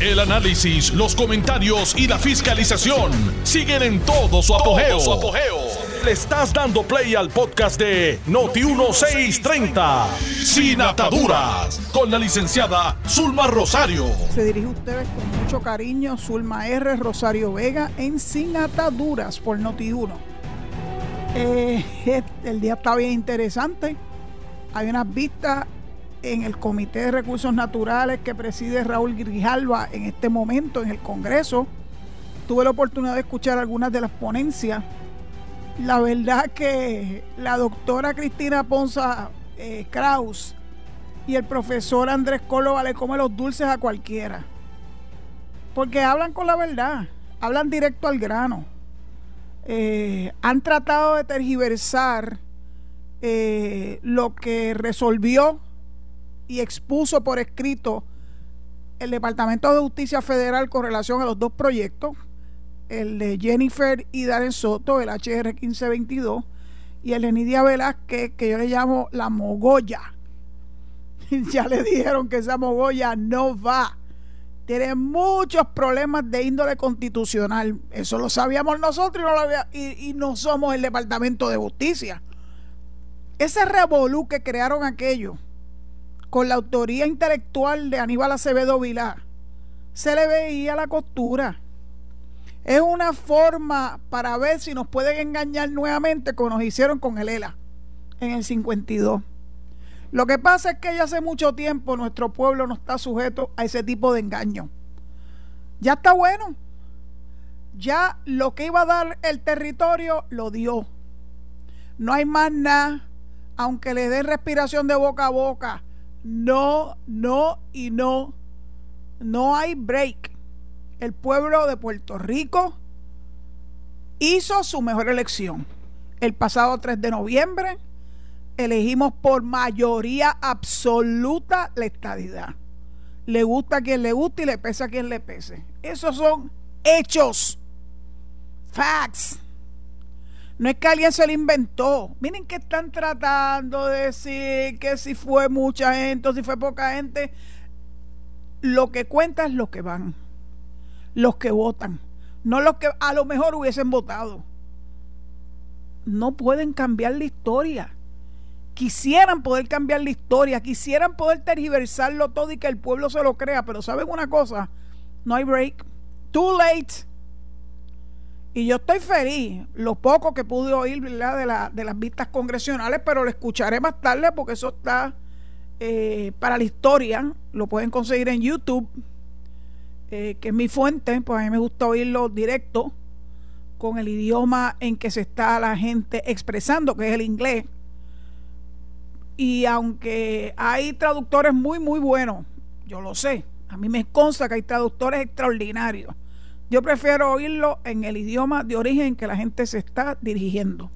El análisis, los comentarios y la fiscalización siguen en todo su apogeo. Le estás dando play al podcast de Noti1630, Sin Ataduras, con la licenciada Zulma Rosario. Se dirige a ustedes con mucho cariño Zulma R. Rosario Vega en Sin Ataduras por Noti1. Eh, el día está bien interesante. Hay unas vistas en el Comité de Recursos Naturales que preside Raúl Grijalva en este momento en el Congreso. Tuve la oportunidad de escuchar algunas de las ponencias. La verdad que la doctora Cristina Ponza eh, Kraus y el profesor Andrés Córdoba le come los dulces a cualquiera. Porque hablan con la verdad, hablan directo al grano. Eh, han tratado de tergiversar eh, lo que resolvió y expuso por escrito el Departamento de Justicia Federal con relación a los dos proyectos, el de Jennifer y Darren Soto, el HR 1522, y el de Nidia Velázquez, que yo le llamo la mogolla. ya le dijeron que esa mogolla no va. Tiene muchos problemas de índole constitucional. Eso lo sabíamos nosotros y no, lo y no somos el Departamento de Justicia. Ese revolú que crearon aquello con la autoría intelectual de Aníbal Acevedo Vilá, se le veía la costura. Es una forma para ver si nos pueden engañar nuevamente como nos hicieron con el ELA en el 52. Lo que pasa es que ya hace mucho tiempo nuestro pueblo no está sujeto a ese tipo de engaño. Ya está bueno. Ya lo que iba a dar el territorio lo dio. No hay más nada, aunque le den respiración de boca a boca, no, no y no. No hay break. El pueblo de Puerto Rico hizo su mejor elección. El pasado 3 de noviembre elegimos por mayoría absoluta la estadidad. Le gusta a quien le guste y le pesa a quien le pese. Esos son hechos. Facts. No es que alguien se lo inventó. Miren que están tratando de decir que si fue mucha gente o si fue poca gente. Lo que cuenta es lo que van. Los que votan. No los que a lo mejor hubiesen votado. No pueden cambiar la historia. Quisieran poder cambiar la historia. Quisieran poder tergiversarlo todo y que el pueblo se lo crea. Pero ¿saben una cosa? No hay break. Too late. Y yo estoy feliz, lo poco que pude oír De, la, de las vistas congresionales, pero lo escucharé más tarde porque eso está eh, para la historia. Lo pueden conseguir en YouTube, eh, que es mi fuente, pues a mí me gusta oírlo directo, con el idioma en que se está la gente expresando, que es el inglés. Y aunque hay traductores muy, muy buenos, yo lo sé, a mí me consta que hay traductores extraordinarios yo prefiero oírlo en el idioma de origen que la gente se está dirigiendo.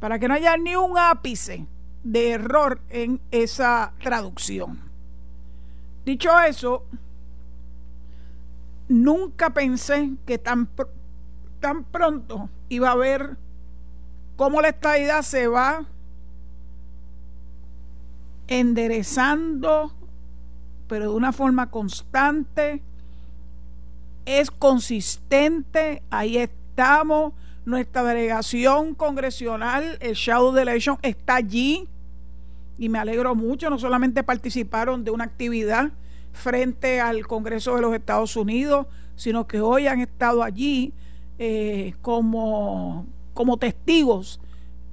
Para que no haya ni un ápice de error en esa traducción. Dicho eso, nunca pensé que tan, tan pronto iba a ver cómo la estadidad se va enderezando, pero de una forma constante, es consistente, ahí estamos, nuestra delegación congresional, el Shadow Delegation, está allí y me alegro mucho, no solamente participaron de una actividad frente al Congreso de los Estados Unidos, sino que hoy han estado allí eh, como, como testigos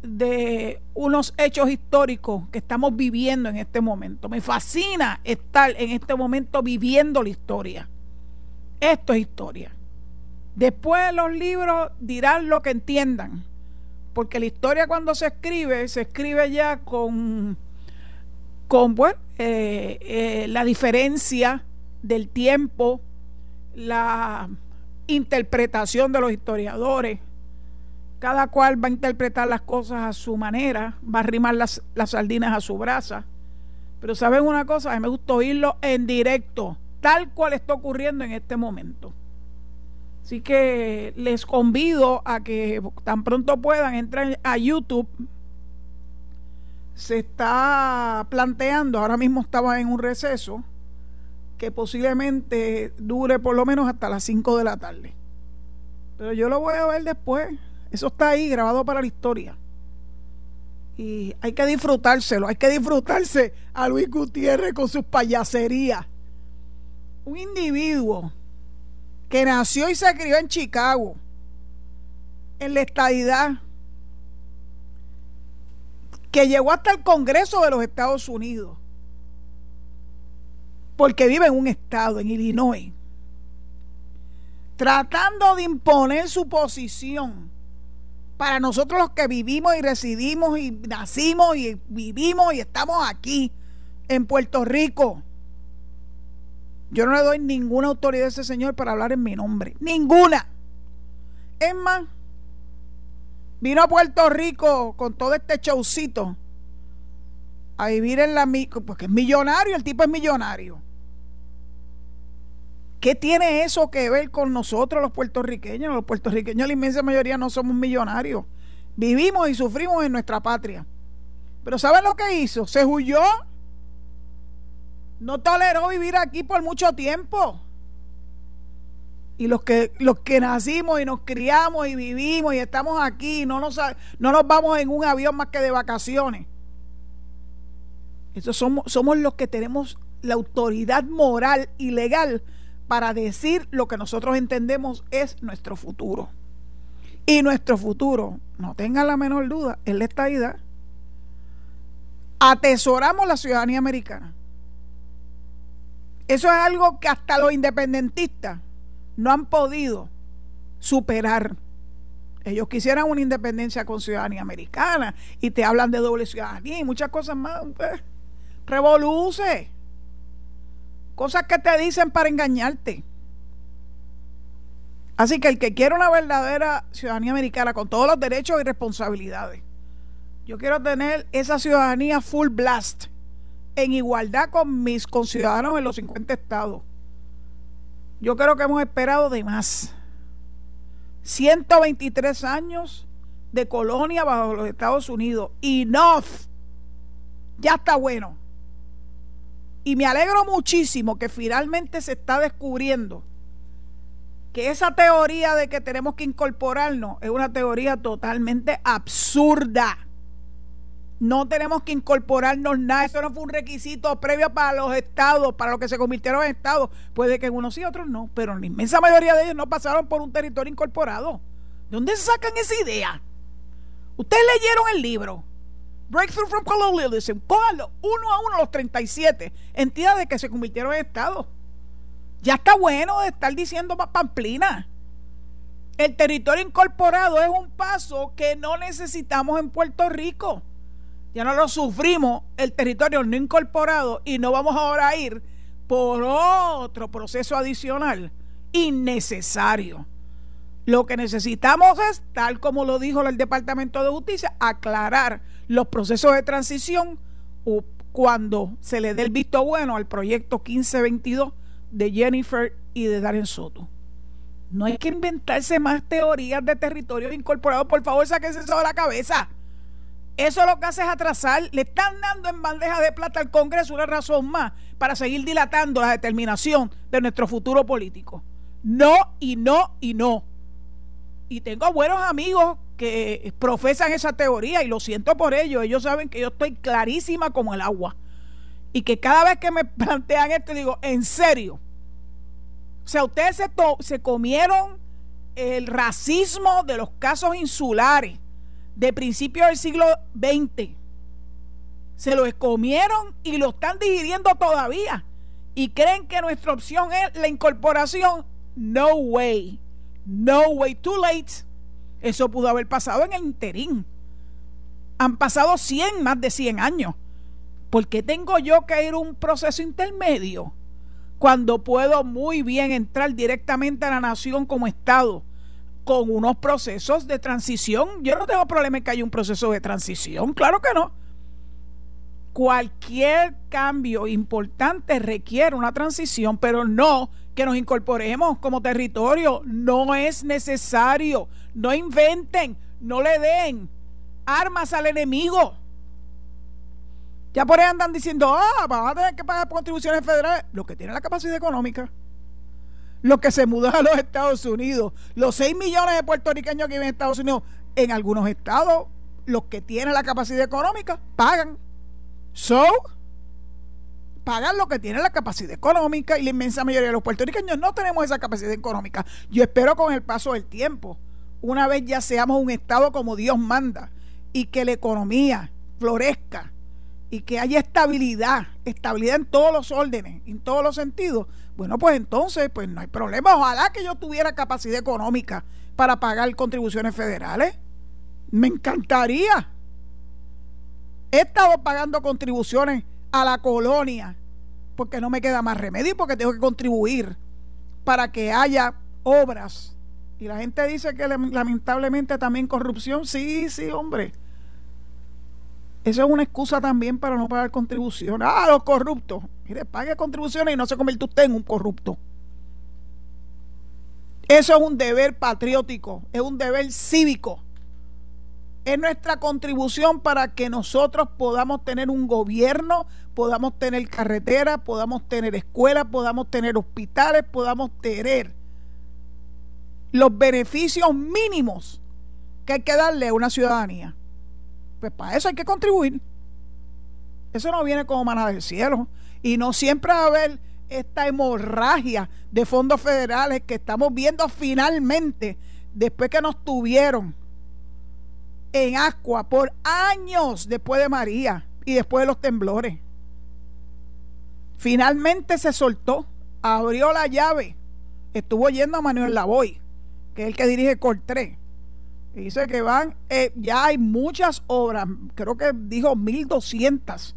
de unos hechos históricos que estamos viviendo en este momento. Me fascina estar en este momento viviendo la historia. Esto es historia. Después los libros dirán lo que entiendan, porque la historia cuando se escribe, se escribe ya con, con eh, eh, la diferencia del tiempo, la interpretación de los historiadores. Cada cual va a interpretar las cosas a su manera, va a arrimar las, las sardinas a su brasa. Pero saben una cosa, a mí me gusta oírlo en directo tal cual está ocurriendo en este momento. Así que les convido a que tan pronto puedan entrar a YouTube. Se está planteando, ahora mismo estaba en un receso, que posiblemente dure por lo menos hasta las 5 de la tarde. Pero yo lo voy a ver después. Eso está ahí grabado para la historia. Y hay que disfrutárselo, hay que disfrutarse a Luis Gutiérrez con sus payaserías. Un individuo que nació y se crió en Chicago, en la estadidad, que llegó hasta el Congreso de los Estados Unidos, porque vive en un estado, en Illinois, tratando de imponer su posición para nosotros los que vivimos y residimos y nacimos y vivimos y estamos aquí en Puerto Rico yo no le doy ninguna autoridad a ese señor para hablar en mi nombre. Ninguna. Es más, vino a Puerto Rico con todo este showcito a vivir en la... Porque es millonario, el tipo es millonario. ¿Qué tiene eso que ver con nosotros los puertorriqueños? Los puertorriqueños, la inmensa mayoría, no somos millonarios. Vivimos y sufrimos en nuestra patria. Pero ¿saben lo que hizo? Se huyó no toleró vivir aquí por mucho tiempo. Y los que, los que nacimos y nos criamos y vivimos y estamos aquí, no nos, no vamos en un avión más que de vacaciones. Eso somos, somos los que tenemos la autoridad moral y legal para decir lo que nosotros entendemos es nuestro futuro. Y nuestro futuro, no tengan la menor duda, es la estadidad. Atesoramos la ciudadanía americana. Eso es algo que hasta los independentistas no han podido superar. Ellos quisieran una independencia con ciudadanía americana y te hablan de doble ciudadanía y muchas cosas más. Pues, revoluce. Cosas que te dicen para engañarte. Así que el que quiere una verdadera ciudadanía americana con todos los derechos y responsabilidades, yo quiero tener esa ciudadanía full blast en igualdad con mis conciudadanos en los 50 estados. Yo creo que hemos esperado de más. 123 años de colonia bajo los Estados Unidos. Enough. Ya está bueno. Y me alegro muchísimo que finalmente se está descubriendo que esa teoría de que tenemos que incorporarnos es una teoría totalmente absurda. No tenemos que incorporarnos nada. Eso no fue un requisito previo para los estados, para los que se convirtieron en estados. Puede que unos sí, otros no. Pero la inmensa mayoría de ellos no pasaron por un territorio incorporado. ¿De dónde sacan esa idea? Ustedes leyeron el libro. Breakthrough from Colonialism. Cójalo uno a uno los 37 entidades que se convirtieron en estados. Ya está bueno de estar diciendo pamplina. El territorio incorporado es un paso que no necesitamos en Puerto Rico ya no lo sufrimos el territorio no incorporado y no vamos ahora a ir por otro proceso adicional innecesario. Lo que necesitamos es, tal como lo dijo el Departamento de Justicia, aclarar los procesos de transición cuando se le dé el visto bueno al proyecto 1522 de Jennifer y de Darren Soto. No hay que inventarse más teorías de territorios incorporados. Por favor, sáquense eso de la cabeza. Eso lo que hace es atrasar. Le están dando en bandeja de plata al Congreso una razón más para seguir dilatando la determinación de nuestro futuro político. No y no y no. Y tengo buenos amigos que profesan esa teoría y lo siento por ello. Ellos saben que yo estoy clarísima como el agua. Y que cada vez que me plantean esto digo, en serio. O sea, ustedes se, se comieron el racismo de los casos insulares de principios del siglo XX. Se lo escomieron y lo están digiriendo todavía. Y creen que nuestra opción es la incorporación. No way. No way. Too late. Eso pudo haber pasado en el interín. Han pasado 100, más de 100 años. ¿Por qué tengo yo que ir a un proceso intermedio? Cuando puedo muy bien entrar directamente a la nación como Estado con unos procesos de transición. Yo no tengo problema en que haya un proceso de transición, claro que no. Cualquier cambio importante requiere una transición, pero no que nos incorporemos como territorio. No es necesario. No inventen, no le den armas al enemigo. Ya por ahí andan diciendo, ah, van a tener que pagar contribuciones federales. Los que tienen la capacidad económica. Los que se mudan a los Estados Unidos. Los 6 millones de puertorriqueños que viven en Estados Unidos. En algunos estados, los que tienen la capacidad económica pagan. So, pagan lo que tienen la capacidad económica y la inmensa mayoría de los puertorriqueños no tenemos esa capacidad económica. Yo espero con el paso del tiempo, una vez ya seamos un estado como Dios manda y que la economía florezca y que haya estabilidad, estabilidad en todos los órdenes, en todos los sentidos, bueno, pues entonces, pues no hay problema. Ojalá que yo tuviera capacidad económica para pagar contribuciones federales. Me encantaría. He estado pagando contribuciones a la colonia porque no me queda más remedio y porque tengo que contribuir para que haya obras. Y la gente dice que lamentablemente también corrupción. Sí, sí, hombre. Eso es una excusa también para no pagar contribuciones. Ah, los corruptos. Mire, pague contribuciones y no se convierte usted en un corrupto. Eso es un deber patriótico, es un deber cívico. Es nuestra contribución para que nosotros podamos tener un gobierno, podamos tener carreteras, podamos tener escuelas, podamos tener hospitales, podamos tener los beneficios mínimos que hay que darle a una ciudadanía. Pues para eso hay que contribuir. Eso no viene como manada del cielo. Y no siempre va a haber esta hemorragia de fondos federales que estamos viendo finalmente después que nos tuvieron en Ascua por años después de María y después de los temblores. Finalmente se soltó, abrió la llave, estuvo yendo a Manuel Lavoy, que es el que dirige Cortré Dice que van, eh, ya hay muchas obras, creo que dijo 1.200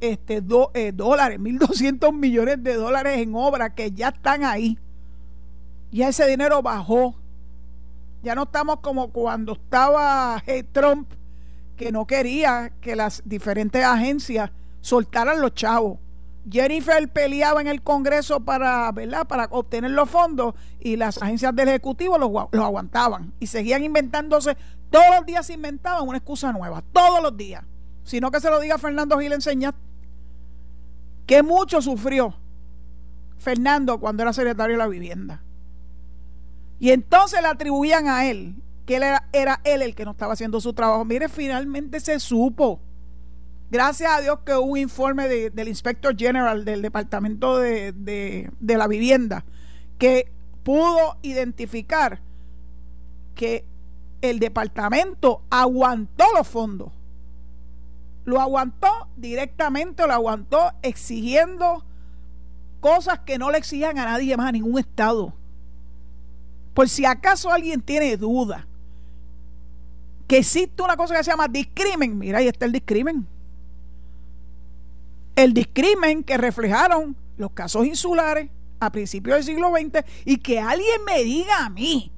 este, do, eh, dólares, 1.200 millones de dólares en obras que ya están ahí. Ya ese dinero bajó. Ya no estamos como cuando estaba eh, Trump, que no quería que las diferentes agencias soltaran los chavos. Jennifer peleaba en el Congreso para, ¿verdad? para obtener los fondos y las agencias del Ejecutivo los, aguantaban y seguían inventándose, todos los días se inventaban una excusa nueva, todos los días. Sino que se lo diga Fernando Gil enseñar que mucho sufrió Fernando cuando era secretario de la vivienda. Y entonces le atribuían a él que él era, era él el que no estaba haciendo su trabajo. Mire, finalmente se supo Gracias a Dios que un informe del Inspector General del Departamento de, de la Vivienda que pudo identificar que el departamento aguantó los fondos. Lo aguantó directamente, lo aguantó exigiendo cosas que no le exigían a nadie más, a ningún Estado. Por si acaso alguien tiene duda que existe una cosa que se llama discrimen, mira, ahí está el discrimen el discrimen que reflejaron los casos insulares a principios del siglo XX y que alguien me diga a mí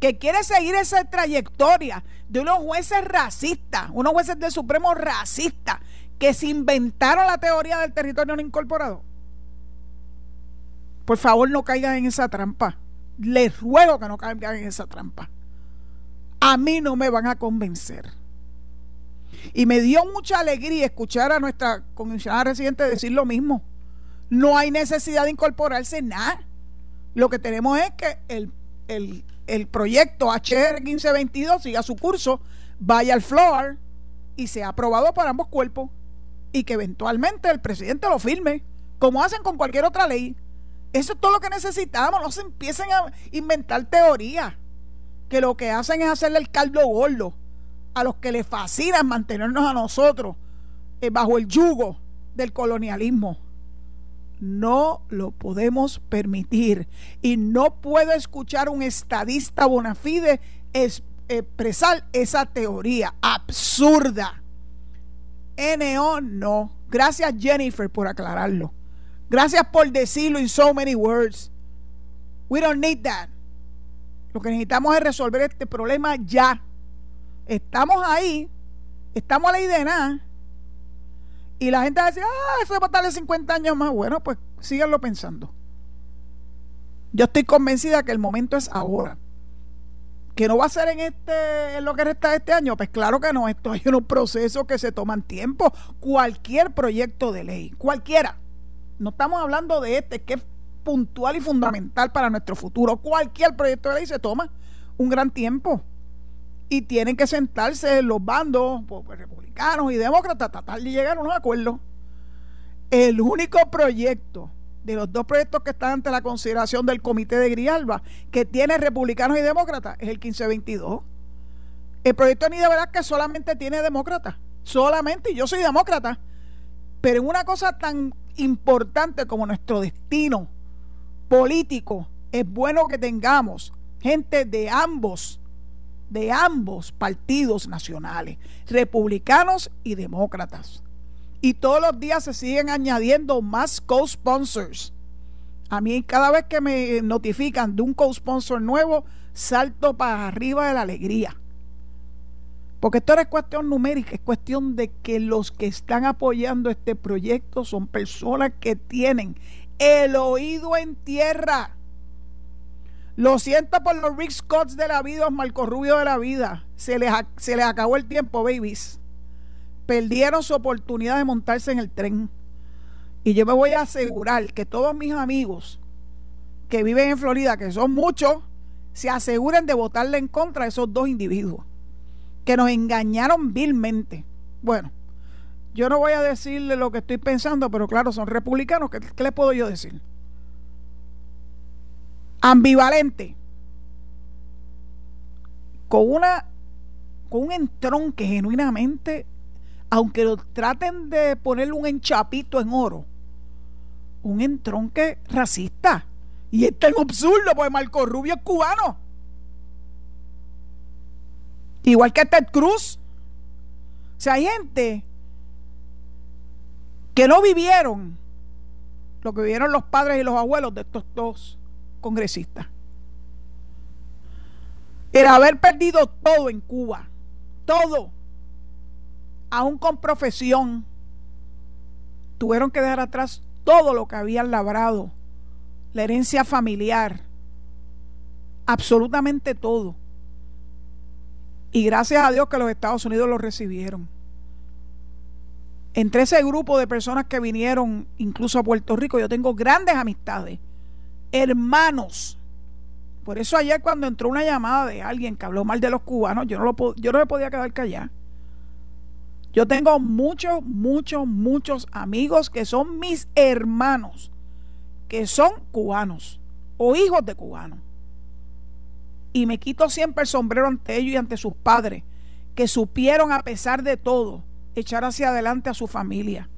que quiere seguir esa trayectoria de unos jueces racistas, unos jueces del Supremo racistas que se inventaron la teoría del territorio no incorporado. Por favor, no caigan en esa trampa. Les ruego que no caigan en esa trampa. A mí no me van a convencer. Y me dio mucha alegría escuchar a nuestra comisionada residente decir lo mismo. No hay necesidad de incorporarse nada. Lo que tenemos es que el, el proyecto HR 1522 siga su curso, vaya al floor y sea aprobado para ambos cuerpos y que eventualmente el presidente lo firme, como hacen con cualquier otra ley. Eso es todo lo que necesitamos, no se empiecen a inventar teorías que lo que hacen es hacerle el caldo gordo a los que les fascina mantenernos a nosotros eh, bajo el yugo del colonialismo. No lo podemos permitir. Y no puedo escuchar un estadista bona fide expresar esa teoría absurda. NO no. Gracias Jennifer por aclararlo. Gracias por decirlo in so many words. We don't need that. Lo que necesitamos es resolver este problema ya estamos ahí, estamos a la idea y la gente decir, ah, eso va a darle 50 años más. Bueno, pues síganlo pensando. Yo estoy convencida que el momento es ahora. que no va a ser en este en lo que resta de este año, pues claro que no, esto hay unos procesos que se toman tiempo. Cualquier proyecto de ley, cualquiera. No estamos hablando de este que es puntual y fundamental para nuestro futuro. Cualquier proyecto de ley se toma un gran tiempo. Y tienen que sentarse los bandos pues, pues, republicanos y demócratas, tratar de llegar a unos acuerdos. El único proyecto de los dos proyectos que están ante la consideración del Comité de Grialba, que tiene republicanos y demócratas, es el 1522. El proyecto de verdad que solamente tiene demócratas, solamente, y yo soy demócrata, pero en una cosa tan importante como nuestro destino político, es bueno que tengamos gente de ambos, de ambos partidos nacionales, republicanos y demócratas y todos los días se siguen añadiendo más co-sponsors. A mí cada vez que me notifican de un co-sponsor nuevo, salto para arriba de la alegría. Porque esto no es cuestión numérica, es cuestión de que los que están apoyando este proyecto son personas que tienen el oído en tierra. Lo siento por los Rick Scotts de la vida, los Marco Rubio de la vida. Se les, se les acabó el tiempo, babies perdieron su oportunidad de montarse en el tren. Y yo me voy a asegurar que todos mis amigos que viven en Florida, que son muchos, se aseguren de votarle en contra de esos dos individuos que nos engañaron vilmente. Bueno, yo no voy a decirle lo que estoy pensando, pero claro, son republicanos. ¿Qué, qué les puedo yo decir? Ambivalente. Con una con un entronque genuinamente aunque lo traten de ponerle un enchapito en oro, un entronque racista. Y es absurdo, porque Marco Rubio es cubano. Igual que Ted Cruz. O sea, hay gente que no vivieron lo que vivieron los padres y los abuelos de estos dos congresistas. Era haber perdido todo en Cuba. Todo aún con profesión, tuvieron que dejar atrás todo lo que habían labrado, la herencia familiar, absolutamente todo. Y gracias a Dios que los Estados Unidos lo recibieron. Entre ese grupo de personas que vinieron incluso a Puerto Rico, yo tengo grandes amistades, hermanos. Por eso ayer cuando entró una llamada de alguien que habló mal de los cubanos, yo no, lo, yo no me podía quedar callado yo tengo muchos, muchos, muchos amigos que son mis hermanos, que son cubanos o hijos de cubanos. Y me quito siempre el sombrero ante ellos y ante sus padres, que supieron a pesar de todo echar hacia adelante a su familia.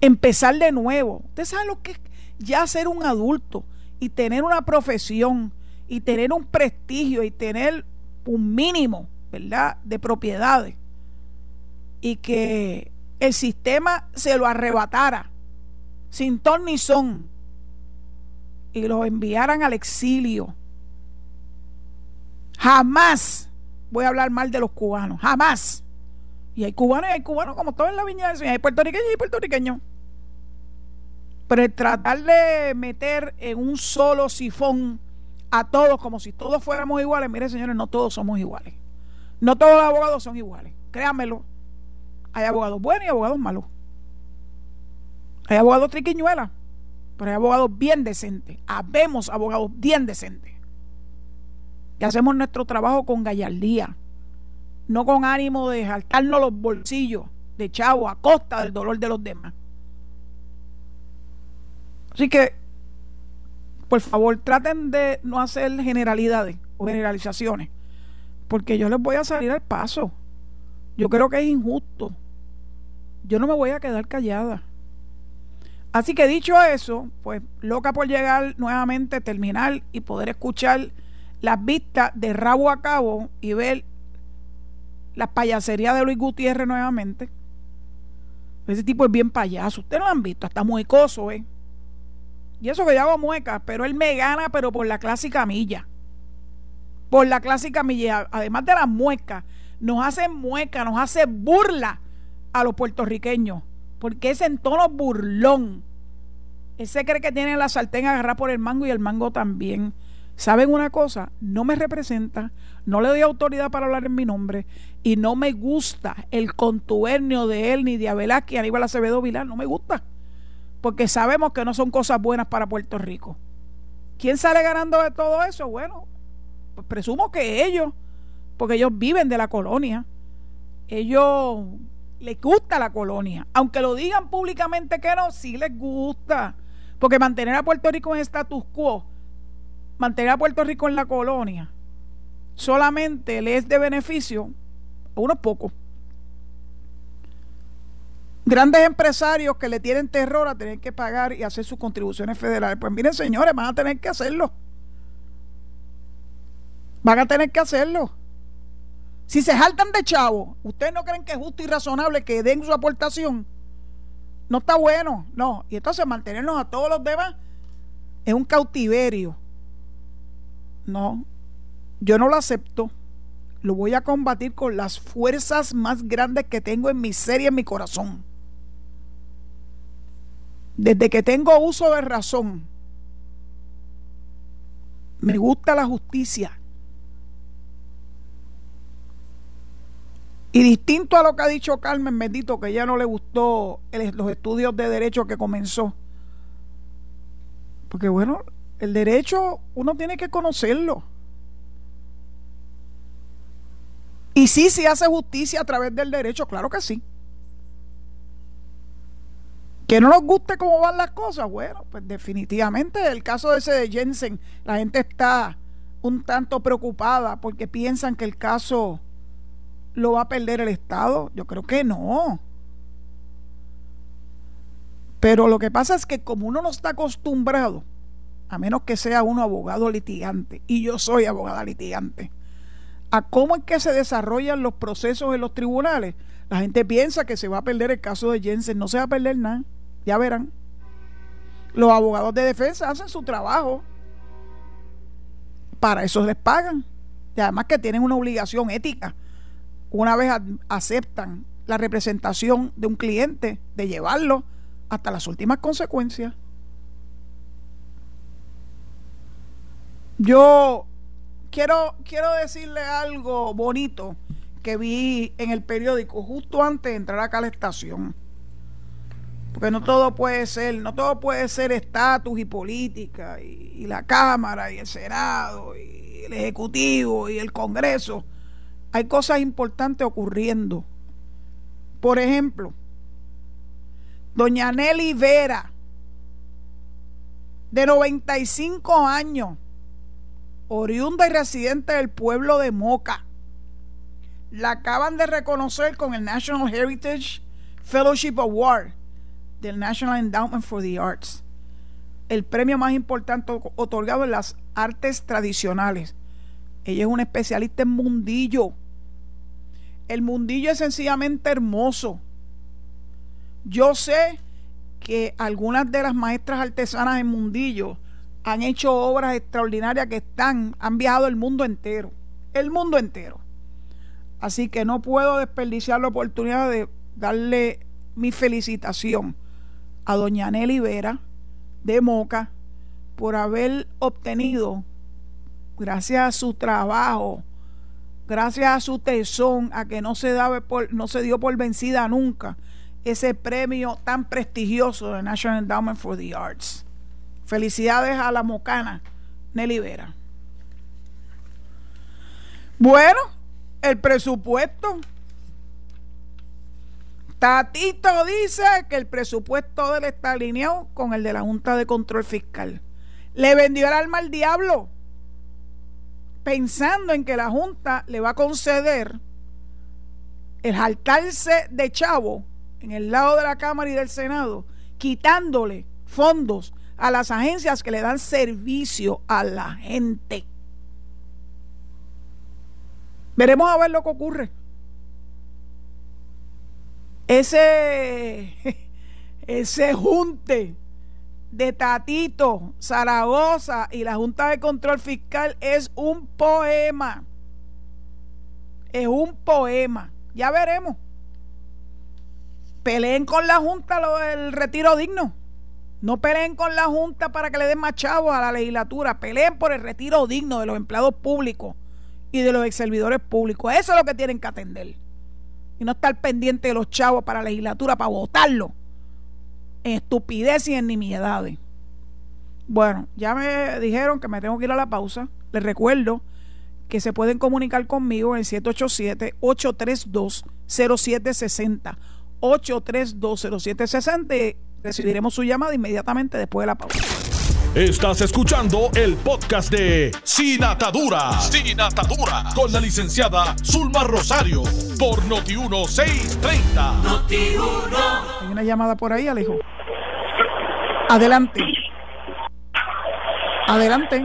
Empezar de nuevo. Usted sabe lo que ya ser un adulto y tener una profesión y tener un prestigio y tener un mínimo, ¿verdad?, de propiedades y que el sistema se lo arrebatara sin ton ni son y lo enviaran al exilio. Jamás voy a hablar mal de los cubanos, jamás. Y hay cubanos y hay cubanos como todos en la viña y hay puertorriqueños y puertorriqueños. Pero tratar de meter en un solo sifón a todos como si todos fuéramos iguales, mire señores, no todos somos iguales. No todos los abogados son iguales, créanmelo. Hay abogados buenos y abogados malos. Hay abogados triquiñuelas, pero hay abogados bien decentes. Habemos abogados bien decentes. Que hacemos nuestro trabajo con gallardía, no con ánimo de saltarnos los bolsillos de chavo a costa del dolor de los demás. Así que, por favor, traten de no hacer generalidades o generalizaciones, porque yo les voy a salir al paso. Yo creo que es injusto yo no me voy a quedar callada. Así que dicho eso, pues loca por llegar nuevamente, terminar y poder escuchar las vistas de rabo a cabo y ver la payasería de Luis Gutiérrez nuevamente. Ese tipo es bien payaso. Ustedes lo han visto, hasta muecoso, ¿eh? Y eso que yo hago muecas, pero él me gana, pero por la clásica milla. Por la clásica milla. Además de las muecas, nos hace mueca, nos hace burla a los puertorriqueños, porque es en tono burlón. Ese cree que tiene la sartén agarrada por el mango y el mango también. ¿Saben una cosa? No me representa, no le doy autoridad para hablar en mi nombre y no me gusta el contubernio de él ni de Abelaki, Aníbal Acevedo Vilar, no me gusta. Porque sabemos que no son cosas buenas para Puerto Rico. ¿Quién sale ganando de todo eso? Bueno, pues presumo que ellos, porque ellos viven de la colonia. Ellos les gusta la colonia. Aunque lo digan públicamente que no, sí les gusta. Porque mantener a Puerto Rico en status quo, mantener a Puerto Rico en la colonia, solamente le es de beneficio a unos pocos. Grandes empresarios que le tienen terror a tener que pagar y hacer sus contribuciones federales. Pues miren, señores, van a tener que hacerlo. Van a tener que hacerlo. Si se saltan de chavo, ¿ustedes no creen que es justo y razonable que den su aportación? No está bueno, no. Y entonces mantenernos a todos los demás es un cautiverio. No, yo no lo acepto. Lo voy a combatir con las fuerzas más grandes que tengo en mi ser y en mi corazón. Desde que tengo uso de razón, me gusta la justicia. Y distinto a lo que ha dicho Carmen Bendito, que ya no le gustó los estudios de derecho que comenzó. Porque bueno, el derecho uno tiene que conocerlo. Y sí, se hace justicia a través del derecho, claro que sí. Que no nos guste cómo van las cosas, bueno, pues definitivamente el caso de ese de Jensen, la gente está un tanto preocupada porque piensan que el caso lo va a perder el Estado. Yo creo que no. Pero lo que pasa es que como uno no está acostumbrado, a menos que sea uno abogado litigante, y yo soy abogada litigante, a cómo es que se desarrollan los procesos en los tribunales, la gente piensa que se va a perder el caso de Jensen. No se va a perder nada. Ya verán. Los abogados de defensa hacen su trabajo. Para eso les pagan. Y además que tienen una obligación ética. Una vez aceptan la representación de un cliente, de llevarlo hasta las últimas consecuencias. Yo quiero, quiero decirle algo bonito que vi en el periódico justo antes de entrar acá a la estación. Porque no todo puede ser, no todo puede ser estatus y política, y, la Cámara, y el Senado, y el Ejecutivo, y el Congreso. Hay cosas importantes ocurriendo. Por ejemplo, doña Nelly Vera, de 95 años, oriunda y residente del pueblo de Moca. La acaban de reconocer con el National Heritage Fellowship Award del National Endowment for the Arts, el premio más importante otorgado en las artes tradicionales. Ella es una especialista en mundillo. El mundillo es sencillamente hermoso. Yo sé que algunas de las maestras artesanas en mundillo han hecho obras extraordinarias que están, han viajado el mundo entero, el mundo entero. Así que no puedo desperdiciar la oportunidad de darle mi felicitación a doña Nelly Vera de Moca por haber obtenido, gracias a su trabajo, gracias a su tesón, a que no se, daba por, no se dio por vencida nunca, ese premio tan prestigioso de National Endowment for the Arts. Felicidades a la mocana Nelly Vera. Bueno, el presupuesto. Tatito dice que el presupuesto de él está alineado con el de la Junta de Control Fiscal. Le vendió el alma al diablo pensando en que la Junta le va a conceder el jaltarse de chavo en el lado de la Cámara y del Senado, quitándole fondos a las agencias que le dan servicio a la gente. Veremos a ver lo que ocurre. Ese, ese junte de Tatito, Zaragoza y la Junta de Control Fiscal es un poema. Es un poema. Ya veremos. Peleen con la Junta lo del retiro digno No peleen con la Junta para que le den más chavos a la legislatura. Peleen por el retiro digno de los empleados públicos y de los ex servidores públicos. Eso es lo que tienen que atender. No estar pendiente de los chavos para la legislatura, para votarlo en estupidez y en nimiedades. Bueno, ya me dijeron que me tengo que ir a la pausa. Les recuerdo que se pueden comunicar conmigo en el 787-832-0760. 832-0760 recibiremos su llamada inmediatamente después de la pausa. Estás escuchando el podcast de Sin Atadura. Sin Atadura. Con la licenciada Zulma Rosario. Por Noti1630. Noti1. Hay una llamada por ahí, Alejo. Adelante. Adelante.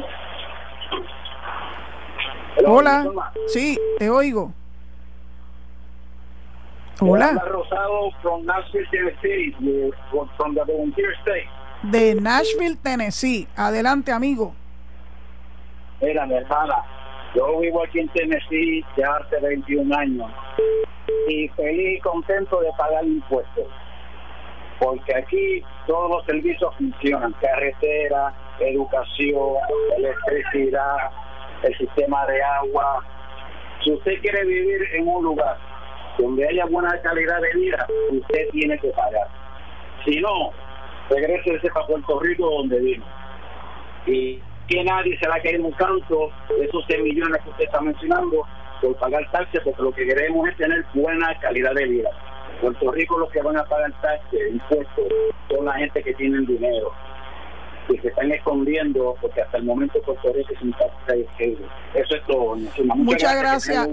Hola. Sí, te oigo. Hola. Rosado from Nashville, Tennessee, from the Volunteer State. De Nashville, Tennessee. Adelante, amigo. Mira, mi hermana, yo vivo aquí en Tennessee ya hace 21 años y feliz y contento de pagar impuestos. Porque aquí todos los servicios funcionan, carretera, educación, electricidad, el sistema de agua. Si usted quiere vivir en un lugar donde haya buena calidad de vida, usted tiene que pagar. Si no, regrese para Puerto Rico donde vino. Y que nadie se va a caer en un canto de esos 6 millones que usted está mencionando por pagar taxes, porque lo que queremos es tener buena calidad de vida. Puerto Rico los que van a pagar taxes, impuestos, son la gente que tienen dinero y se están escondiendo porque hasta el momento Puerto Rico es un taxi Eso es todo. Muchas, gracias.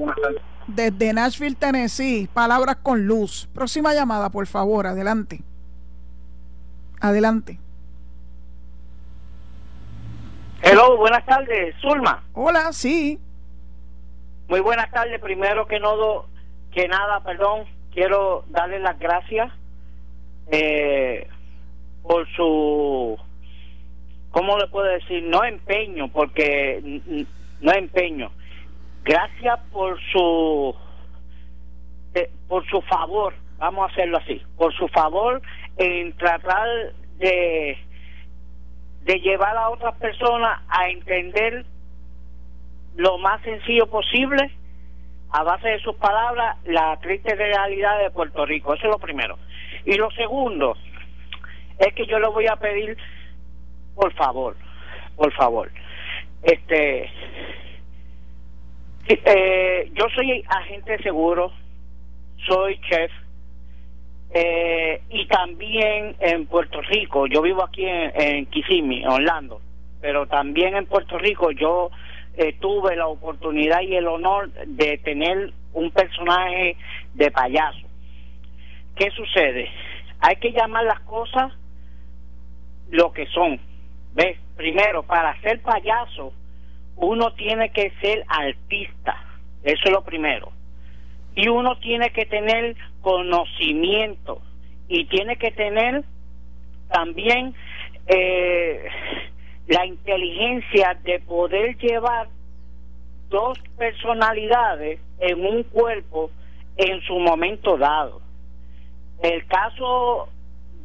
Desde Nashville, Tennessee, palabras con luz. Próxima llamada, por favor, adelante. Adelante. Hello, buenas tardes, Zulma. Hola, sí. Muy buenas tardes. Primero que no que nada, perdón, quiero darle las gracias eh, por su, ¿cómo le puedo decir? No empeño, porque no empeño. Gracias por su, eh, por su favor, vamos a hacerlo así, por su favor en tratar de, de llevar a otras personas a entender lo más sencillo posible a base de sus palabras la triste realidad de Puerto Rico. Eso es lo primero. Y lo segundo es que yo le voy a pedir, por favor, por favor, este, eh, yo soy agente seguro, soy chef, eh, y también en Puerto Rico, yo vivo aquí en, en Kissimmee, Orlando, pero también en Puerto Rico yo eh, tuve la oportunidad y el honor de tener un personaje de payaso. ¿Qué sucede? Hay que llamar las cosas lo que son. ¿Ves? Primero, para ser payaso, uno tiene que ser artista. Eso es lo primero. Y uno tiene que tener conocimiento y tiene que tener también eh, la inteligencia de poder llevar dos personalidades en un cuerpo en su momento dado. El caso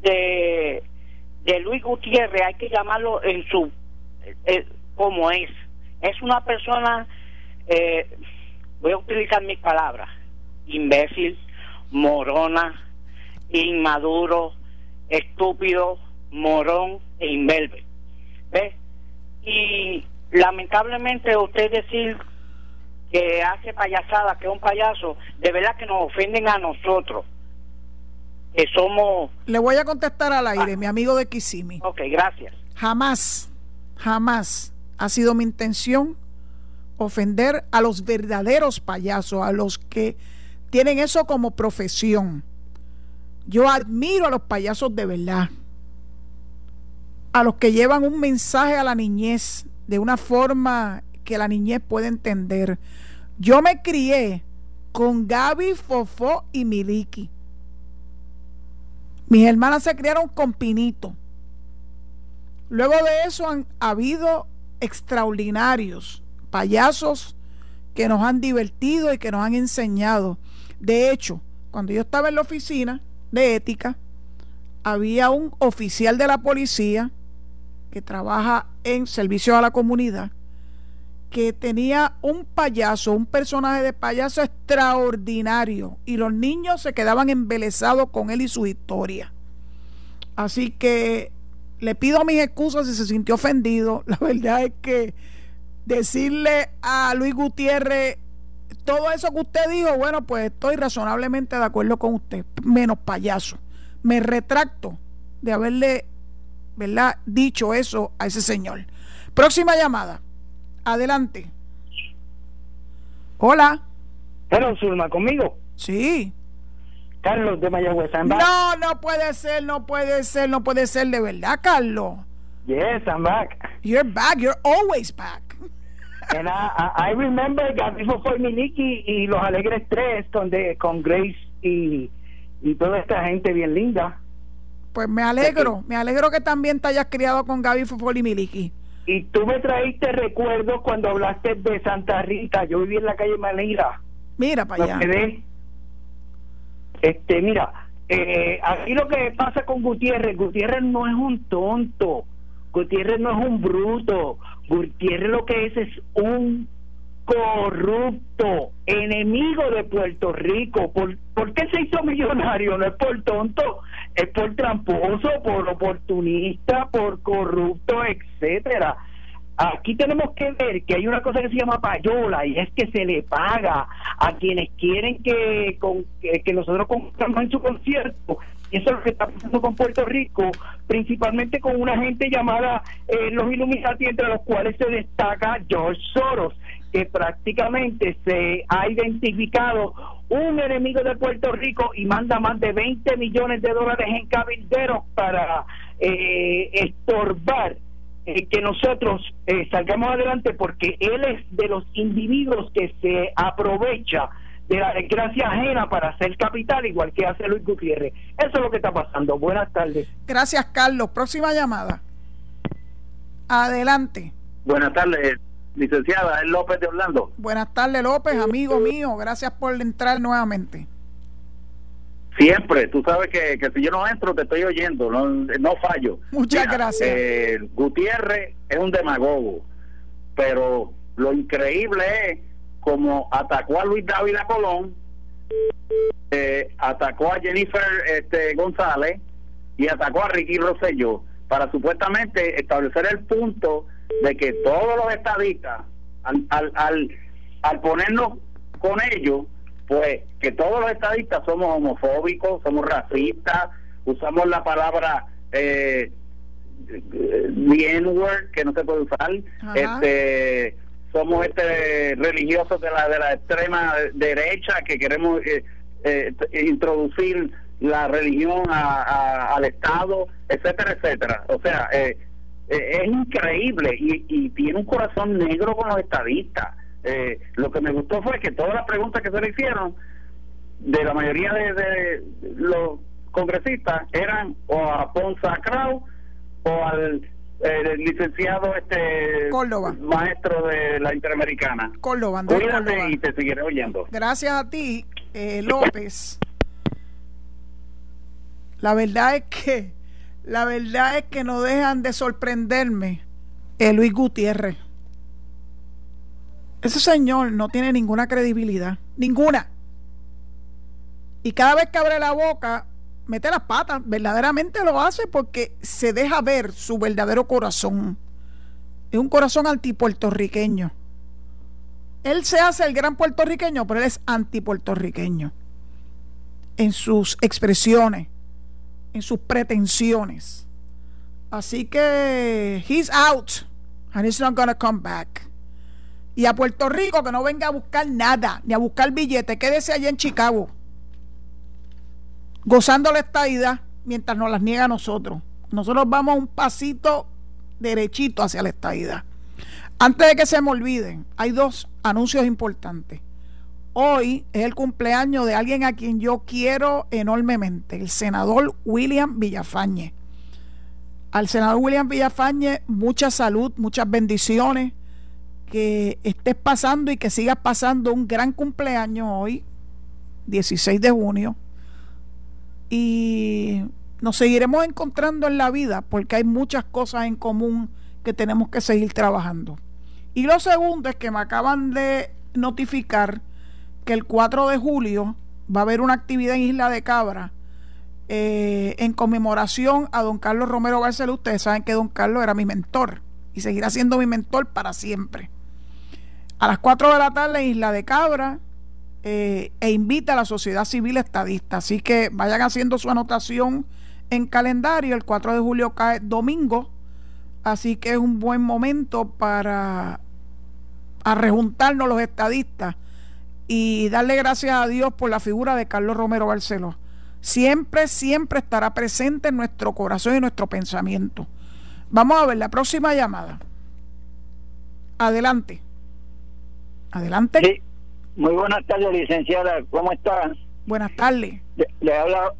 de, de Luis Gutiérrez hay que llamarlo en su eh, como es. Es una persona, eh, voy a utilizar mis palabras, imbécil, morona, inmaduro, estúpido, morón e invelve. ¿Ves? Y lamentablemente usted decir que hace payasada, que es un payaso, de verdad que nos ofenden a nosotros, que somos... Le voy a contestar al aire, ah. mi amigo de Kisimi. Ok, gracias. Jamás, jamás ha sido mi intención ofender a los verdaderos payasos, a los que tienen eso como profesión. Yo admiro a los payasos de verdad a los que llevan un mensaje a la niñez de una forma que la niñez puede entender. Yo me crié con Gaby, Fofó y Miliki. Mis hermanas se criaron con Pinito. Luego de eso han habido extraordinarios payasos que nos han divertido y que nos han enseñado. De hecho, cuando yo estaba en la oficina de ética, había un oficial de la policía que trabaja en servicio a la comunidad que tenía un payaso, un personaje de payaso extraordinario y los niños se quedaban embelesados con él y su historia. Así que le pido mis excusas si se sintió ofendido. La verdad es que decirle a Luis Gutiérrez todo eso que usted dijo, bueno, pues estoy razonablemente de acuerdo con usted, menos payaso. Me retracto de haberle, ¿verdad?, dicho eso a ese señor. Próxima llamada. Adelante. Hola. Hola, Zulma, ¿conmigo? Sí. Carlos de Mayagüez. No, no puede ser, no puede ser, no puede ser de verdad, Carlos. Yes, I'm back. You're back, you're always back. And I, I, remember Gaby Miliki y Los Alegres Tres, donde, con Grace y, y toda esta gente bien linda. Pues me alegro, me alegro que también te hayas criado con Gaby y Miliki. Y tú me traíste recuerdos cuando hablaste de Santa Rita. Yo viví en la calle Manila. Mira para allá. Este, mira, eh, aquí lo que pasa con Gutiérrez, Gutiérrez no es un tonto, Gutiérrez no es un bruto, Gutiérrez lo que es es un corrupto, enemigo de Puerto Rico. ¿Por, ¿Por qué se hizo millonario? No es por tonto, es por tramposo, por oportunista, por corrupto, etcétera. Aquí tenemos que ver que hay una cosa que se llama payola y es que se le paga a quienes quieren que, con, que, nosotros compramos en su concierto. Y eso es lo que está pasando con Puerto Rico, principalmente con una gente llamada eh, los Illuminati, entre los cuales se destaca George Soros, que prácticamente se ha identificado un enemigo de Puerto Rico y manda más de 20 millones de dólares en cabilderos para eh, estorbar eh, que nosotros eh, salgamos adelante porque él es de los individuos que se aprovecha de la desgracia ajena para hacer capital, igual que hace Luis Gutiérrez. Eso es lo que está pasando. Buenas tardes. Gracias, Carlos. Próxima llamada. Adelante. Buenas tardes, licenciada. Es López de Orlando. Buenas tardes, López, amigo mío. Gracias por entrar nuevamente. Siempre, tú sabes que, si yo no entro te estoy oyendo, no, fallo. Muchas gracias. Eh, Gutiérrez es un demagogo, pero lo increíble es como atacó a Luis David Colón, eh, atacó a Jennifer este, González y atacó a Ricky Rosselló para supuestamente establecer el punto de que todos los estadistas, al, al, al, al ponernos con ellos, pues que todos los estadistas somos homofóbicos, somos racistas, usamos la palabra eh, word que no se puede usar, este somos este religiosos de la de la extrema derecha que queremos eh, eh, introducir la religión al Estado, etcétera, etcétera. O sea, eh, es increíble y, y tiene un corazón negro con los estadistas eh, lo que me gustó fue que todas las preguntas que se le hicieron de la mayoría de, los congresistas eran o a Ponza Krau o al eh, licenciado este maestro de la Interamericana. Córdoba, y te seguiré oyendo. Gracias a ti, eh, López. La verdad es que la verdad es que no dejan de sorprenderme el Luis Gutiérrez. Ese señor no tiene ninguna credibilidad, ninguna. Y cada vez que abre la boca, mete las patas, verdaderamente lo hace porque se deja ver su verdadero corazón. Es un corazón antipuertorriqueño. Él se hace el gran puertorriqueño, pero él es antipuertorriqueño. En sus expresiones, en sus pretensiones. Así que he's out and he's not gonna come back. Y a Puerto Rico que no venga a buscar nada, ni a buscar billetes, quédese allá en Chicago, gozando la estadidad mientras nos las niega a nosotros. Nosotros vamos un pasito derechito hacia la estadidad. Antes de que se me olviden, hay dos anuncios importantes. Hoy es el cumpleaños de alguien a quien yo quiero enormemente, el senador William Villafañe. Al senador William Villafañe, mucha salud, muchas bendiciones que estés pasando y que sigas pasando un gran cumpleaños hoy, 16 de junio. Y nos seguiremos encontrando en la vida porque hay muchas cosas en común que tenemos que seguir trabajando. Y lo segundo es que me acaban de notificar que el 4 de julio va a haber una actividad en Isla de Cabra eh, en conmemoración a don Carlos Romero Barceló. Ustedes saben que don Carlos era mi mentor y seguirá siendo mi mentor para siempre. A las 4 de la tarde en Isla de Cabra eh, e invita a la sociedad civil estadista. Así que vayan haciendo su anotación en calendario. El 4 de julio cae domingo. Así que es un buen momento para a rejuntarnos los estadistas y darle gracias a Dios por la figura de Carlos Romero Barceló. Siempre, siempre estará presente en nuestro corazón y nuestro pensamiento. Vamos a ver la próxima llamada. Adelante. Adelante. Sí. Muy buenas tardes, licenciada. ¿Cómo está? Buenas tardes. Le, habla,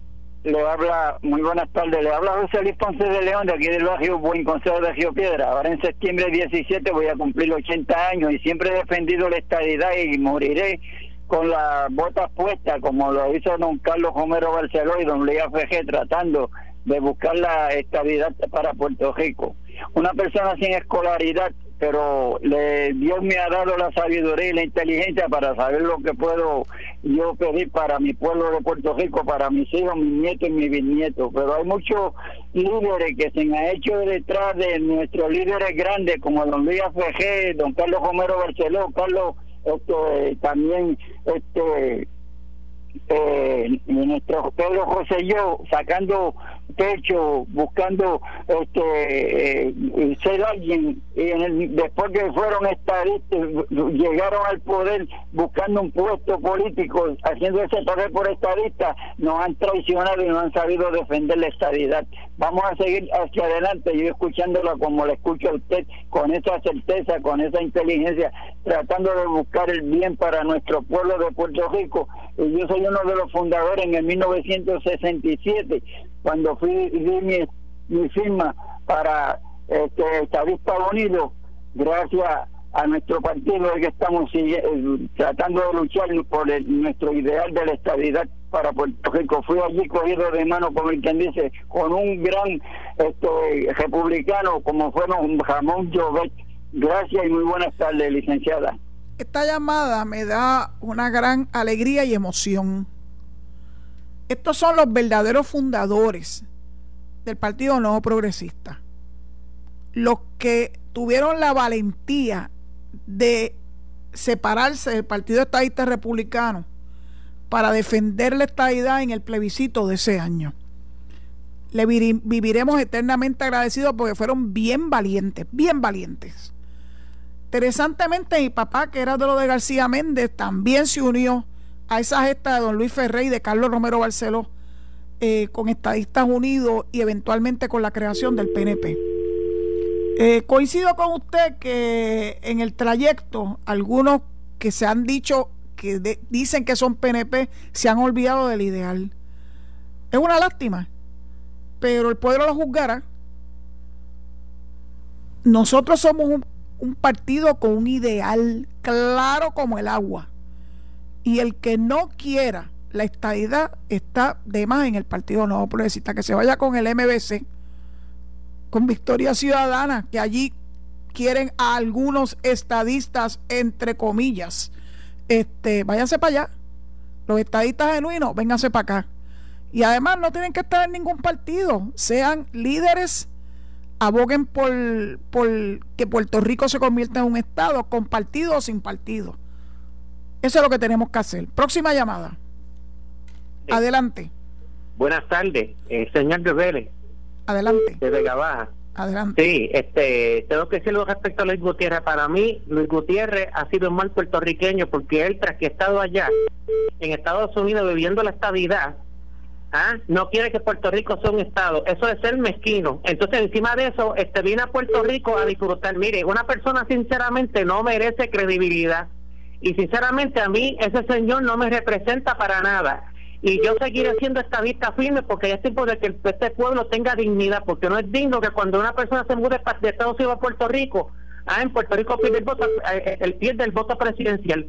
le habla, muy buenas tardes. Le habla José Luis Ponce de León, de aquí del barrio Buen Consejo de Río Piedra. Ahora en septiembre 17 voy a cumplir 80 años y siempre he defendido la estabilidad y moriré con las botas puestas, como lo hizo don Carlos Romero Barceló y don Luis F.G., tratando de buscar la estabilidad para Puerto Rico. Una persona sin escolaridad pero le, Dios me ha dado la sabiduría y la inteligencia para saber lo que puedo yo pedir para mi pueblo de Puerto Rico, para mis hijos, mis nietos y mis bisnietos. Pero hay muchos líderes que se han hecho detrás de nuestros líderes grandes, como don Luis F.G., don Carlos Romero Barceló, Carlos este, también este eh, nuestro Pedro José y yo sacando pecho, buscando este eh, ser alguien y después que fueron estadistas, llegaron al poder buscando un puesto político, haciendo ese poder por estadista, nos han traicionado y no han sabido defender la estadidad. Vamos a seguir hacia adelante, yo escuchándola como le escucho a usted, con esa certeza, con esa inteligencia, tratando de buscar el bien para nuestro pueblo de Puerto Rico. Y yo soy uno de los fundadores en el 1967 cuando fui di mi, mi firma para este Estadista Unido, gracias a nuestro partido que estamos eh, tratando de luchar por nuestro ideal de la estabilidad para Puerto Rico. Fui allí cogido de mano, como quien dice, con un gran este, republicano como fueron Ramón Jovet. Gracias y muy buenas tardes, licenciada. Esta llamada me da una gran alegría y emoción estos son los verdaderos fundadores del Partido Nuevo Progresista. Los que tuvieron la valentía de separarse del Partido Estadista Republicano para defender la estadidad en el plebiscito de ese año. Le viviremos eternamente agradecidos porque fueron bien valientes, bien valientes. Interesantemente, mi papá, que era de lo de García Méndez, también se unió a esa gesta de don Luis Ferrey y de Carlos Romero Barceló eh, con Estadistas Unidos y eventualmente con la creación del PNP. Eh, coincido con usted que en el trayecto algunos que se han dicho que dicen que son PNP se han olvidado del ideal. Es una lástima, pero el pueblo lo juzgará. Nosotros somos un partido con un ideal claro como el agua y el que no quiera la estadidad está de más en el Partido Nuevo Progresista, que se vaya con el MBC, con Victoria Ciudadana, que allí quieren a algunos estadistas, entre comillas. Este, váyanse para allá. Los estadistas genuinos, vénganse para acá. Y además no tienen que estar en ningún partido, sean líderes, aboguen por, por que Puerto Rico se convierta en un estado, con partido o sin partido. Eso es lo que tenemos que hacer. Próxima llamada. Adelante. Buenas tardes, eh, señor Vélez. Adelante. De Vega Baja. Adelante. Sí, este, tengo que decirlo respecto a Luis Gutiérrez. Para mí, Luis Gutiérrez ha sido un mal puertorriqueño porque él, tras que ha estado allá, en Estados Unidos, viviendo la estabilidad, ¿ah? no quiere que Puerto Rico sea un Estado. Eso es ser mezquino. Entonces, encima de eso, este, viene a Puerto Rico a disfrutar. Mire, una persona, sinceramente, no merece credibilidad y sinceramente a mí ese señor no me representa para nada. Y yo seguiré siendo esta vista firme porque ya es tiempo de que este pueblo tenga dignidad, porque no es digno que cuando una persona se mude de Estados Unidos a Puerto Rico, ah, en Puerto Rico el, eh, el pie del voto presidencial.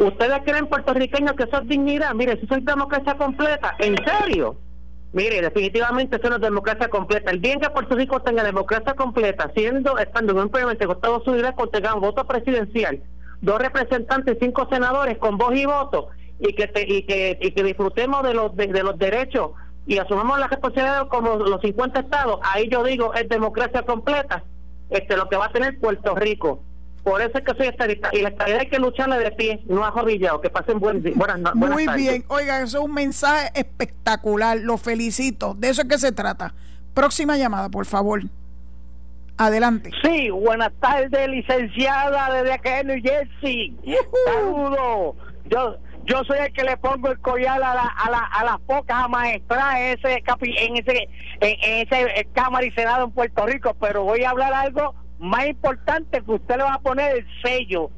¿Ustedes creen puertorriqueños que eso es dignidad? Mire, si soy democracia completa, ¿en serio? Mire, definitivamente eso no es democracia completa. El día en que Puerto Rico tenga democracia completa, siendo, estando en un con Estados Unidos, un voto presidencial, dos representantes, cinco senadores con voz y voto, y que, y que, y que disfrutemos de los, de, los derechos y asumamos la responsabilidad como los 50 estados, ahí yo digo, es democracia completa, este lo que va a tener Puerto Rico. Por eso es que soy estadista. Y la estadía hay que lucharle de pie, no arrodillado. Que pasen buen, buenas, buenas Muy bien. Oiga, eso es un mensaje espectacular. Lo felicito. De eso es que se trata. Próxima llamada, por favor. Adelante. Sí, buenas tardes, licenciada desde acá en New Jersey. Saludos. Yo, yo soy el que le pongo el collar a, la, a, la, a las pocas maestras en ese, en ese, en ese Cámara y Senado en Puerto Rico, pero voy a hablar algo más importante que usted le va a poner el sello.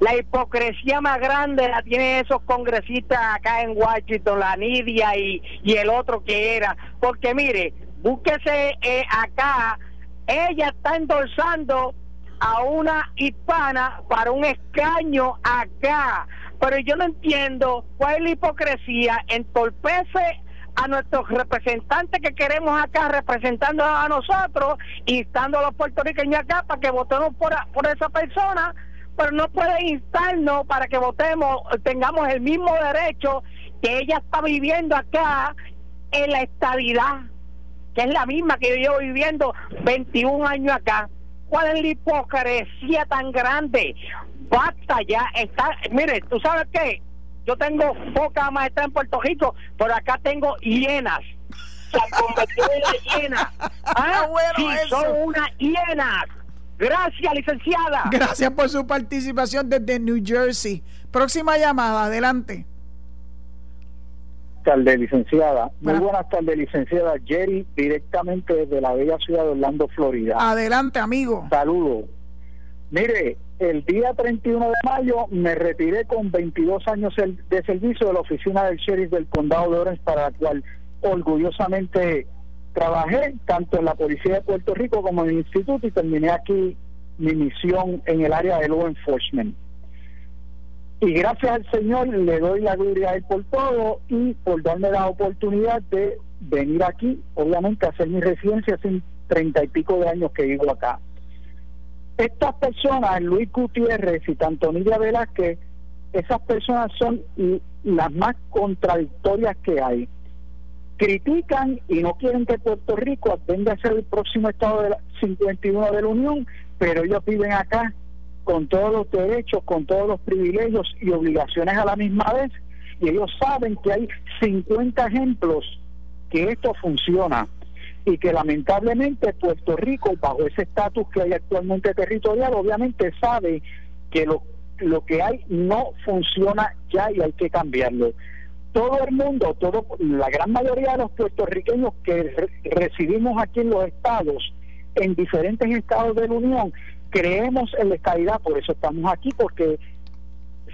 La hipocresía más grande la tienen esos congresistas acá en Washington, la Nidia y, y el otro que era. Porque mire, búsquese eh, acá, ella está endorsando a una hispana para un escaño acá. Pero yo no entiendo cuál es la hipocresía, entorpece a nuestros representantes que queremos acá representando a nosotros, instando a los puertorriqueños acá para que votemos por, esa persona, pero no puede instarnos para que votemos, tengamos el mismo derecho que ella está viviendo acá en la estabilidad, que es la misma que yo llevo viviendo 21 años acá. ¿Cuál es la hipocresía tan grande? Basta ya, está, mire, ¿tú sabes qué? Yo tengo poca maestra en Puerto Rico, pero acá tengo hienas. Se convirtió en la hiena. ¿Ah? sí, son unas hienas. Gracias, licenciada. Gracias por su participación desde New Jersey. Próxima llamada, adelante. Tarde, licenciada. Muy buenas tardes, licenciada Jerry, directamente desde la bella ciudad de Orlando, Florida. Adelante, amigo. Saludos. Mire, el día 31 de mayo me retiré con 22 años de servicio de la oficina del sheriff del condado de Orange, para la cual orgullosamente trabajé tanto en la policía de Puerto Rico como en el instituto y terminé aquí mi misión en el área de law enforcement. Y gracias al Señor le doy la gloria a Él por todo y por darme la oportunidad de venir aquí, obviamente a hacer mi residencia hace treinta y pico de años que vivo acá. Estas personas, Luis Gutiérrez y tanto Nidia Velázquez, esas personas son las más contradictorias que hay. Critican y no quieren que Puerto Rico venga a ser el próximo estado de la 51 de la Unión, pero ellos viven acá con todos los derechos, con todos los privilegios y obligaciones a la misma vez, y ellos saben que hay 50 ejemplos que esto funciona y que lamentablemente Puerto Rico, bajo ese estatus que hay actualmente territorial, obviamente sabe que lo, lo que hay no funciona ya y hay que cambiarlo. Todo el mundo, todo, la gran mayoría de los puertorriqueños que residimos aquí en los estados, en diferentes estados de la Unión, creemos en la estabilidad, por eso estamos aquí, porque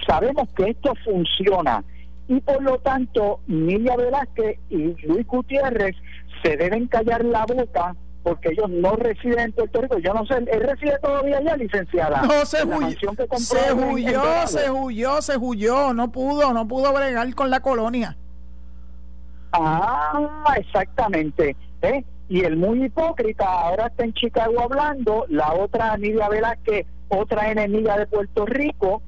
sabemos que esto funciona. Y por lo tanto, Nidia Velázquez y Luis Gutiérrez se deben callar la boca porque ellos no residen en Puerto Rico. Yo no sé, él reside todavía allá, licenciada. No, se huyó, se huyó, se huyó, se huyó, no pudo, no pudo bregar con la colonia. Ah, exactamente. ¿eh? Y el muy hipócrita ahora está en Chicago hablando, la otra Nidia Velázquez, otra enemiga de Puerto Rico,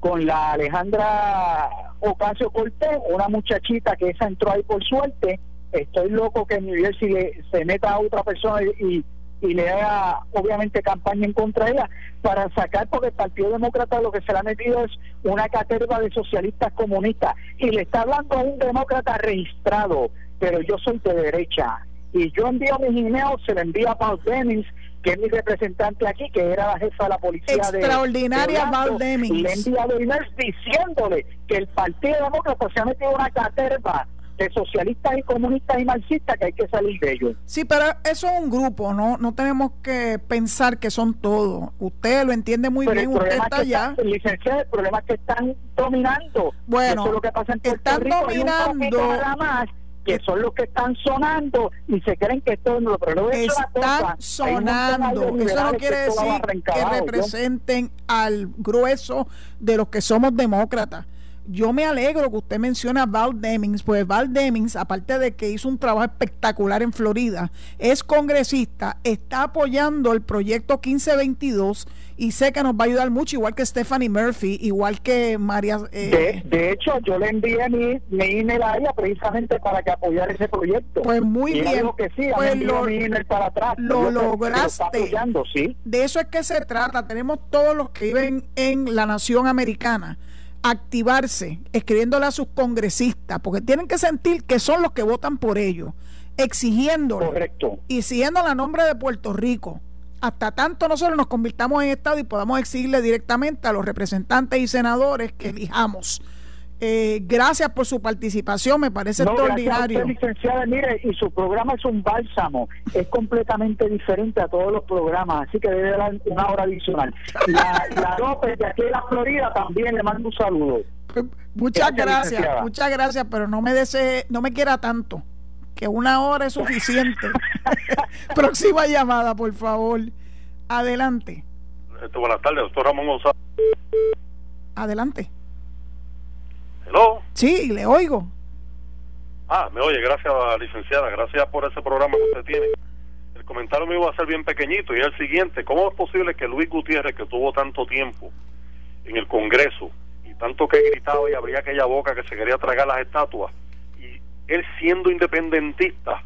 con la Alejandra Ocasio Cortés, una muchachita que esa entró ahí por suerte, estoy loco que en New Jersey se meta a otra persona y, y le haga obviamente campaña en contra de ella. Para sacar porque el Partido Demócrata lo que se le ha metido es una caterva de socialistas comunistas. Y le está hablando a un demócrata registrado pero yo soy de derecha y yo envío mis emails se le envía a Paul Demings que es mi representante aquí, que era la jefa de la policía Extraordinaria de, Paul Demings. le envía emails diciéndole que el Partido Demócrata se ha metido una caterva de socialistas y comunistas y marxistas que hay que salir de ellos. Sí, pero eso es un grupo, no no tenemos que pensar que son todos. Usted lo entiende muy bien, usted está allá. licenciado, el problema es que están dominando. Bueno, eso es lo que pasa en Puerto están Rico, dominando. nada más que son los que están sonando y se creen que esto no pero están sonando. eso no quiere decir que representen al grueso de los que somos demócratas yo me alegro que usted mencione a Val Demings, pues Val Demings, aparte de que hizo un trabajo espectacular en Florida, es congresista, está apoyando el proyecto 1522 y sé que nos va a ayudar mucho, igual que Stephanie Murphy, igual que María... Eh, de, hecho, yo le envié mi, mi email a ella precisamente para que apoyara ese proyecto. Pues muy bien. que sí, pues lo, mi email para atrás. Lo lograste. ¿sí? De eso es que se trata. Tenemos todos los que viven en la nación americana activarse escribiéndole a sus congresistas, porque tienen que sentir que son los que votan por ellos, exigiéndolo Correcto. y siguiendo la nombre de Puerto Rico hasta tanto nosotros nos convirtamos en Estado y podamos exigirle directamente a los representantes y senadores que elijamos. Eh, gracias por su participación, me parece extraordinario. licenciada, mire, y su programa es un bálsamo, es completamente diferente a todos los programas, así que debe dar una hora adicional. La, la López de aquí de la Florida también le mando un saludo. Muchas gracias, muchas gracias, pero no me desee, no me quiera tanto que una hora es suficiente. Próxima llamada, por favor. Adelante. Este, buenas tardes, doctor Ramón González. Adelante. Hello. Sí, le oigo. Ah, me oye, gracias, licenciada. Gracias por ese programa que usted tiene. El comentario me iba a ser bien pequeñito y es el siguiente. ¿Cómo es posible que Luis Gutiérrez, que tuvo tanto tiempo en el Congreso y tanto que gritaba y abría aquella boca que se quería tragar las estatuas, él siendo independentista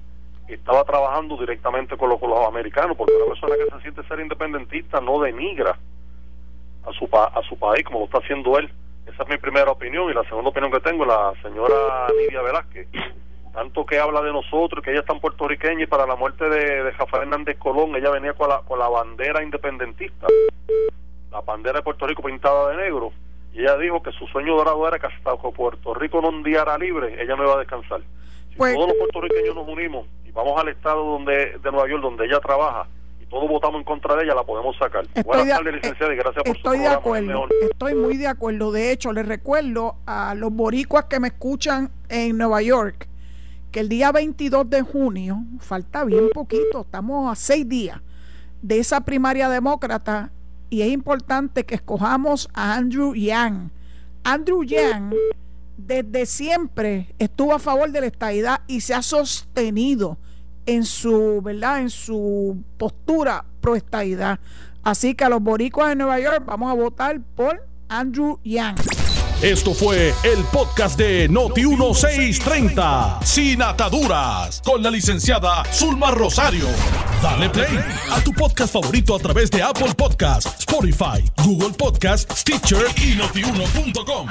estaba trabajando directamente con los, americanos, porque una persona que se siente ser independentista no denigra a su, a su país como lo está haciendo él. Esa es mi primera opinión y la segunda opinión que tengo la señora Nidia Velázquez. Tanto que habla de nosotros, que ella es tan puertorriqueña y para la muerte de, de Rafael Hernández Colón, ella venía con la, con la bandera independentista, la bandera de Puerto Rico pintada de negro y ella dijo que su sueño dorado era que hasta Puerto Rico no diara libre, ella no iba a descansar. Si pues, todos los puertorriqueños nos unimos y vamos al estado donde de Nueva York donde ella trabaja todos votamos en contra de ella, la podemos sacar. Buenas tardes, licenciada, y gracias por estoy de acuerdo, Estoy muy de acuerdo. De hecho, les recuerdo a los boricuas que me escuchan en Nueva York que el día 22 de junio, falta bien poquito, estamos a seis días de esa primaria demócrata y es importante que escojamos a Andrew Yang. Andrew Yang desde siempre estuvo a favor de la estadidad y se ha sostenido en su, ¿verdad? En su postura pro. Así que a los boricuas de Nueva York vamos a votar por Andrew Yang. Esto fue el podcast de Noti 1630, sin ataduras, con la licenciada Zulma Rosario. Dale play a tu podcast favorito a través de Apple Podcasts, Spotify, Google Podcasts, Stitcher y notiuno.com.